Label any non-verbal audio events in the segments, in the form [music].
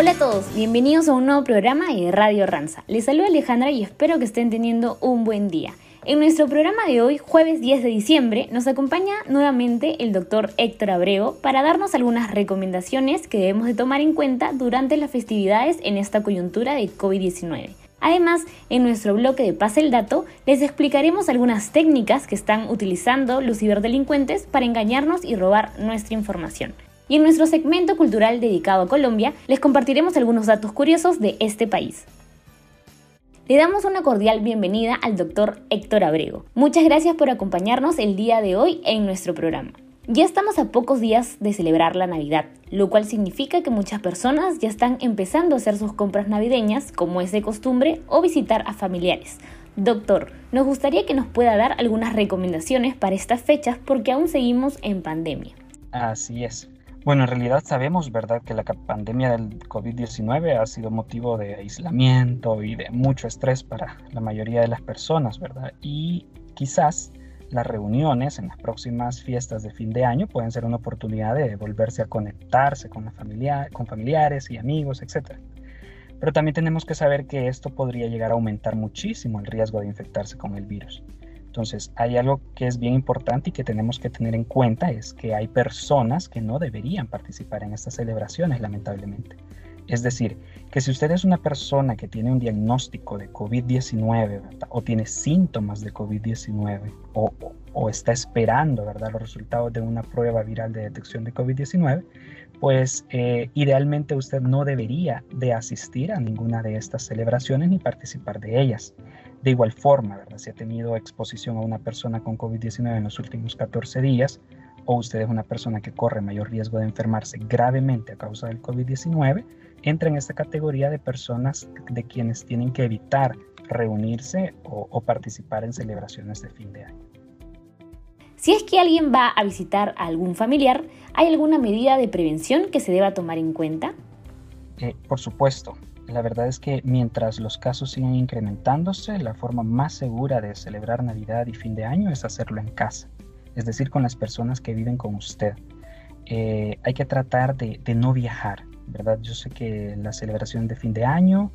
Hola a todos, bienvenidos a un nuevo programa de Radio Ranza. Les saluda Alejandra y espero que estén teniendo un buen día. En nuestro programa de hoy, jueves 10 de diciembre, nos acompaña nuevamente el doctor Héctor Abrego para darnos algunas recomendaciones que debemos de tomar en cuenta durante las festividades en esta coyuntura de COVID-19. Además, en nuestro bloque de Pase el Dato, les explicaremos algunas técnicas que están utilizando los ciberdelincuentes para engañarnos y robar nuestra información. Y en nuestro segmento cultural dedicado a Colombia, les compartiremos algunos datos curiosos de este país. Le damos una cordial bienvenida al doctor Héctor Abrego. Muchas gracias por acompañarnos el día de hoy en nuestro programa. Ya estamos a pocos días de celebrar la Navidad, lo cual significa que muchas personas ya están empezando a hacer sus compras navideñas, como es de costumbre, o visitar a familiares. Doctor, nos gustaría que nos pueda dar algunas recomendaciones para estas fechas porque aún seguimos en pandemia. Así es. Bueno, en realidad sabemos, ¿verdad?, que la pandemia del COVID-19 ha sido motivo de aislamiento y de mucho estrés para la mayoría de las personas, ¿verdad? Y quizás las reuniones en las próximas fiestas de fin de año pueden ser una oportunidad de volverse a conectarse con, la familia, con familiares y amigos, etc. Pero también tenemos que saber que esto podría llegar a aumentar muchísimo el riesgo de infectarse con el virus. Entonces, hay algo que es bien importante y que tenemos que tener en cuenta, es que hay personas que no deberían participar en estas celebraciones, lamentablemente. Es decir, que si usted es una persona que tiene un diagnóstico de COVID-19 o tiene síntomas de COVID-19 o, está esperando ¿verdad? los resultados de una prueba viral de detección de COVID-19, pues eh, idealmente usted no debería de asistir a ninguna de estas celebraciones ni participar de ellas. De igual forma, ¿verdad? si ha tenido exposición a una persona con COVID-19 en los últimos 14 días, o usted es una persona que corre mayor riesgo de enfermarse gravemente a causa del COVID-19, entra en esta categoría de personas de quienes tienen que evitar reunirse o, participar en celebraciones de fin de año. Si es que alguien va a visitar a algún familiar, ¿hay alguna medida de prevención que se deba tomar en cuenta? Eh, por supuesto. La verdad es que mientras los casos siguen incrementándose, la forma más segura de celebrar Navidad y fin de año es hacerlo en casa, es decir, con las personas que viven con usted. Eh, hay que tratar de, no viajar, ¿verdad? Yo sé que la celebración de fin de año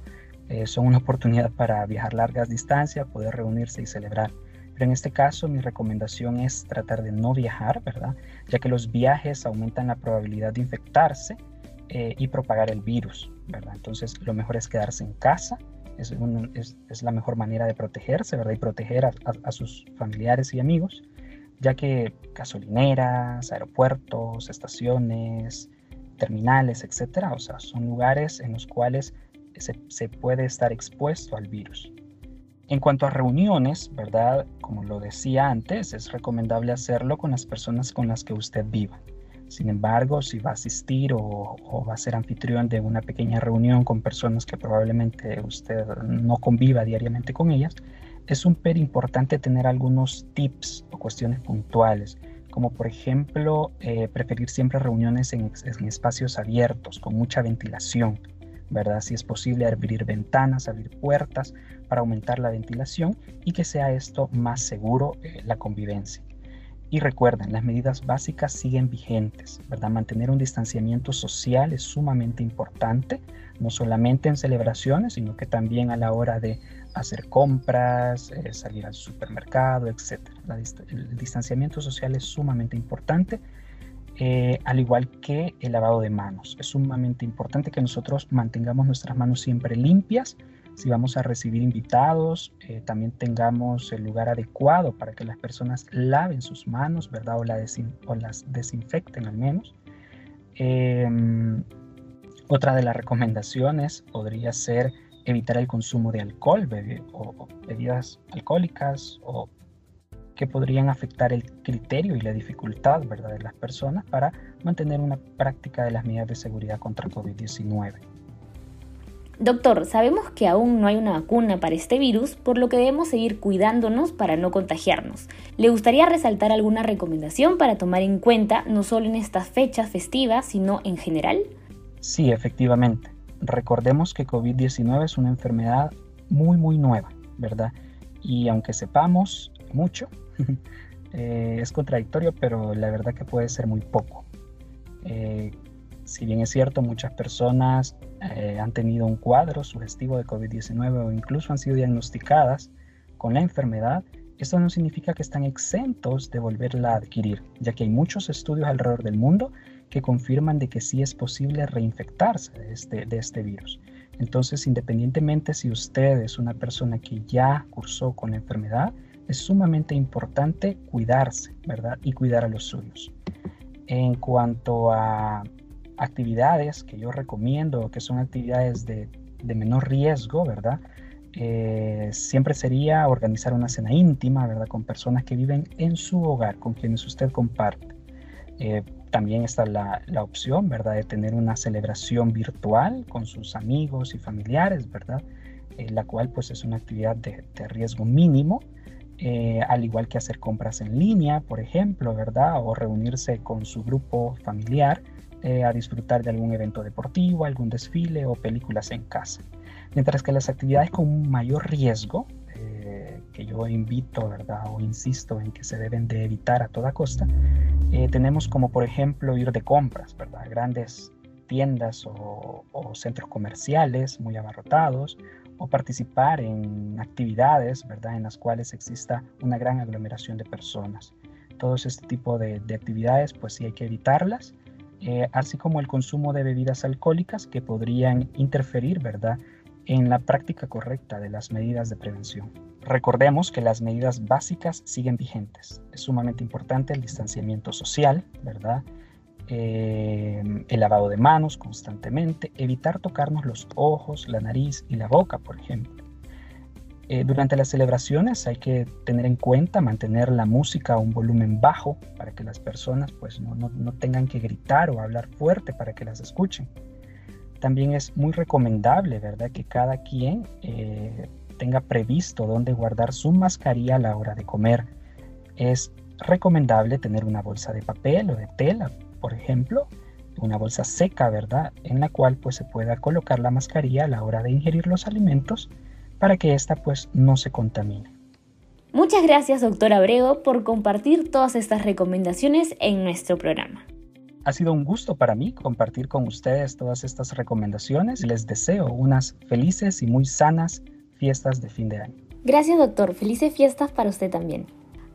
eh, son una oportunidad para viajar largas distancias, poder reunirse y celebrar. Pero en este caso mi recomendación es tratar de no viajar, ¿verdad? Ya que los viajes aumentan la probabilidad de infectarse eh, y propagar el virus, ¿verdad? Entonces lo mejor es quedarse en casa, es, la mejor manera de protegerse, ¿verdad? Y proteger a sus familiares y amigos, ya que gasolineras, aeropuertos, estaciones, terminales, etcétera, o sea, son lugares en los cuales se, puede estar expuesto al virus. En cuanto a reuniones, ¿verdad? Como lo decía antes, es recomendable hacerlo con las personas con las que usted viva. Sin embargo, si va a asistir o, va a ser anfitrión de una pequeña reunión con personas que probablemente usted no conviva diariamente con ellas, es súper importante tener algunos tips o cuestiones puntuales como por ejemplo eh, preferir siempre reuniones en, espacios abiertos, con mucha ventilación, ¿verdad? Si es posible abrir ventanas, abrir puertas para aumentar la ventilación y que sea esto más seguro eh, la convivencia. Y recuerden, las medidas básicas siguen vigentes, ¿verdad? Mantener un distanciamiento social es sumamente importante, no solamente en celebraciones, sino que también a la hora de hacer compras, eh, salir al supermercado, etc. el distanciamiento social es sumamente importante, eh, al igual que el lavado de manos. Es sumamente importante que nosotros mantengamos nuestras manos siempre limpias. Si vamos a recibir invitados, eh, también tengamos el lugar adecuado para que las personas laven sus manos, ¿verdad? O, las desinfecten al menos. Em, otra de las recomendaciones podría ser evitar el consumo de alcohol o, bebidas alcohólicas o que podrían afectar el criterio y la dificultad ¿verdad? de las personas para mantener una práctica de las medidas de seguridad contra COVID-19. Doctor, sabemos que aún no hay una vacuna para este virus, por lo que debemos seguir cuidándonos para no contagiarnos. ¿Le gustaría resaltar alguna recomendación para tomar en cuenta no solo en estas fechas festivas, sino en general? Sí, efectivamente recordemos que COVID-19 es una enfermedad muy, muy nueva, ¿verdad? Y aunque sepamos mucho, [laughs] eh, es contradictorio, pero la verdad que puede ser muy poco. Eh, si bien es cierto, muchas personas eh, han tenido un cuadro sugestivo de COVID-19 o incluso han sido diagnosticadas con la enfermedad, esto no significa que están exentos de volverla a adquirir, ya que hay muchos estudios alrededor del mundo que confirman de que sí es posible reinfectarse de este, de este virus. Entonces, independientemente si usted es una persona que ya cursó con la enfermedad, es sumamente importante cuidarse, ¿verdad? Y cuidar a los suyos. En cuanto a actividades que yo recomiendo, que son actividades de, menor riesgo, ¿verdad? Eh, siempre sería organizar una cena íntima, ¿verdad? Con personas que viven en su hogar, con quienes usted comparte. Eh, también está la, opción, ¿verdad? De tener una celebración virtual con sus amigos y familiares, ¿verdad? Eh, la cual pues es una actividad de, de riesgo mínimo, al igual que hacer compras en línea, por ejemplo, ¿verdad? O reunirse con su grupo familiar eh, a disfrutar de algún evento deportivo, algún desfile o películas en casa. Mientras que las actividades con mayor riesgo, eh, que yo invito, ¿verdad? O insisto en que se deben de evitar a toda costa, eh, tenemos como por ejemplo ir de compras, ¿verdad? Grandes tiendas o, centros comerciales muy abarrotados o participar en actividades, ¿verdad? En las cuales exista una gran aglomeración de personas. Todos este tipo de, de actividades, pues sí hay que evitarlas eh, así como el consumo de bebidas alcohólicas que podrían interferir, ¿verdad?, en la práctica correcta de las medidas de prevención. Recordemos que las medidas básicas siguen vigentes. Es sumamente importante el distanciamiento social, ¿verdad? Eh, el lavado de manos constantemente, evitar tocarnos los ojos, la nariz y la boca, por ejemplo. Eh, durante las celebraciones hay que tener en cuenta mantener la música a un volumen bajo para que las personas pues, no, no, tengan que gritar o hablar fuerte para que las escuchen. También es muy recomendable, ¿verdad?, que cada quien eh, tenga previsto dónde guardar su mascarilla a la hora de comer. Es recomendable tener una bolsa de papel o de tela, por ejemplo, una bolsa seca, ¿verdad?, en la cual pues se pueda colocar la mascarilla a la hora de ingerir los alimentos para que ésta pues no se contamine. Muchas gracias, doctor Abrego, por compartir todas estas recomendaciones en nuestro programa. Ha sido un gusto para mí compartir con ustedes todas estas recomendaciones. Les deseo unas felices y muy sanas fiestas de fin de año. Gracias, doctor. Felices fiestas para usted también.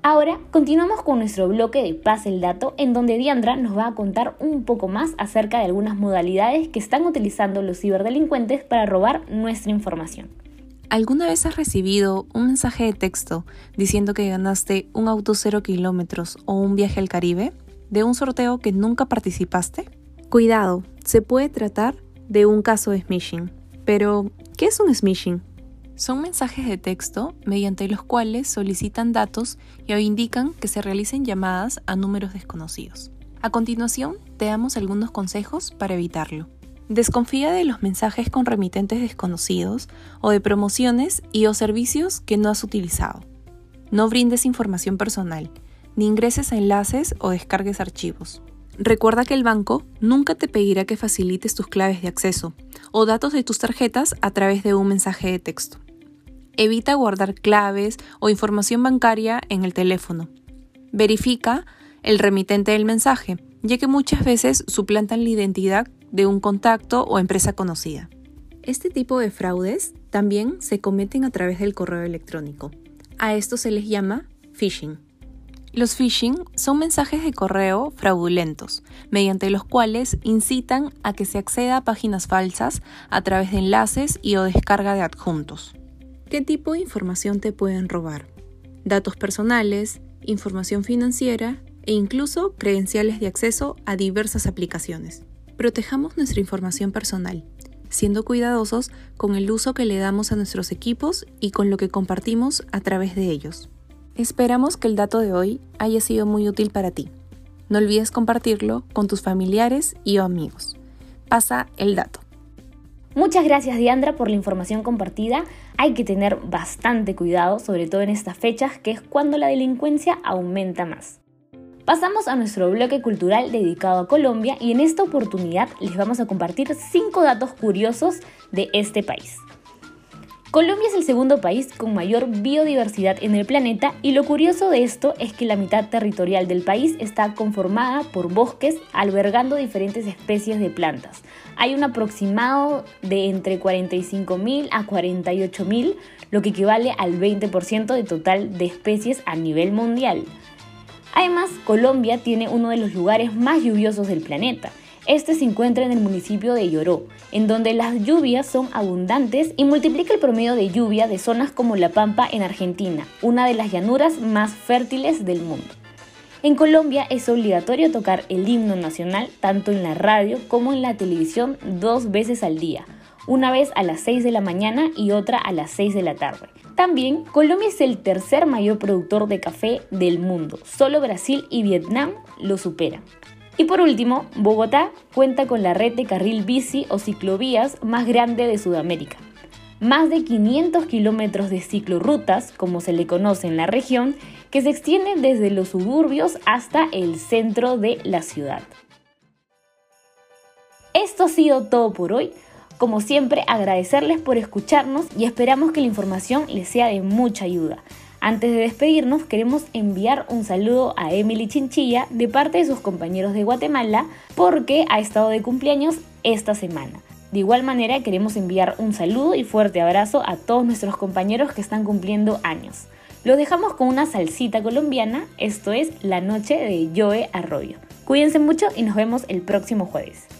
Ahora continuamos con nuestro bloque de Paz el Dato, en donde Diandra nos va a contar un poco más acerca de algunas modalidades que están utilizando los ciberdelincuentes para robar nuestra información. ¿Alguna vez has recibido un mensaje de texto diciendo que ganaste un auto cero kilómetros o un viaje al Caribe de un sorteo que nunca participaste? Cuidado, se puede tratar de un caso de smishing. Pero, ¿qué es un smishing? Son mensajes de texto mediante los cuales solicitan datos y indican que se realicen llamadas a números desconocidos. A continuación, te damos algunos consejos para evitarlo. Desconfía de los mensajes con remitentes desconocidos o de promociones y o servicios que no has utilizado. No brindes información personal, ni ingreses a enlaces o descargues archivos. Recuerda que el banco nunca te pedirá que facilites tus claves de acceso o datos de tus tarjetas a través de un mensaje de texto. Evita guardar claves o información bancaria en el teléfono. Verifica el remitente del mensaje, ya que muchas veces suplantan la identidad de un contacto o empresa conocida. Este tipo de fraudes también se cometen a través del correo electrónico. A esto se les llama phishing. Los phishing son mensajes de correo fraudulentos, mediante los cuales incitan a que se acceda a páginas falsas a través de enlaces y o descarga de adjuntos. ¿Qué tipo de información te pueden robar? Datos personales, información financiera e incluso credenciales de acceso a diversas aplicaciones. Protejamos nuestra información personal, siendo cuidadosos con el uso que le damos a nuestros equipos y con lo que compartimos a través de ellos. Esperamos que el dato de hoy haya sido muy útil para ti. No olvides compartirlo con tus familiares y o amigos. Pasa el dato. Muchas gracias Diandra por la información compartida. Hay que tener bastante cuidado, sobre todo en estas fechas, que es cuando la delincuencia aumenta más. Pasamos a nuestro bloque cultural dedicado a Colombia y en esta oportunidad les vamos a compartir cinco datos curiosos de este país. Colombia es el segundo país con mayor biodiversidad en el planeta y lo curioso de esto es que la mitad territorial del país está conformada por bosques albergando diferentes especies de plantas. Hay un aproximado de entre 45.000 a 48.000, lo que equivale al 20% de total de especies a nivel mundial. Además, Colombia tiene uno de los lugares más lluviosos del planeta. Este se encuentra en el municipio de Lloró, en donde las lluvias son abundantes y multiplica el promedio de lluvia de zonas como La Pampa en Argentina, una de las llanuras más fértiles del mundo. En Colombia es obligatorio tocar el himno nacional tanto en la radio como en la televisión dos veces al día, una vez a las 6 de la mañana y otra a las 6 de la tarde. También, Colombia es el tercer mayor productor de café del mundo, solo Brasil y Vietnam lo superan. Y por último, Bogotá cuenta con la red de carril bici o ciclovías más grande de Sudamérica. Más de 500 kilómetros de ciclorrutas, como se le conoce en la región, que se extienden desde los suburbios hasta el centro de la ciudad. Esto ha sido todo por hoy. Como siempre, agradecerles por escucharnos y esperamos que la información les sea de mucha ayuda. Antes de despedirnos, queremos enviar un saludo a Emily Chinchilla de parte de sus compañeros de Guatemala porque ha estado de cumpleaños esta semana. De igual manera, queremos enviar un saludo y fuerte abrazo a todos nuestros compañeros que están cumpliendo años. Los dejamos con una salsita colombiana, esto es La Noche de Joe Arroyo. Cuídense mucho y nos vemos el próximo jueves.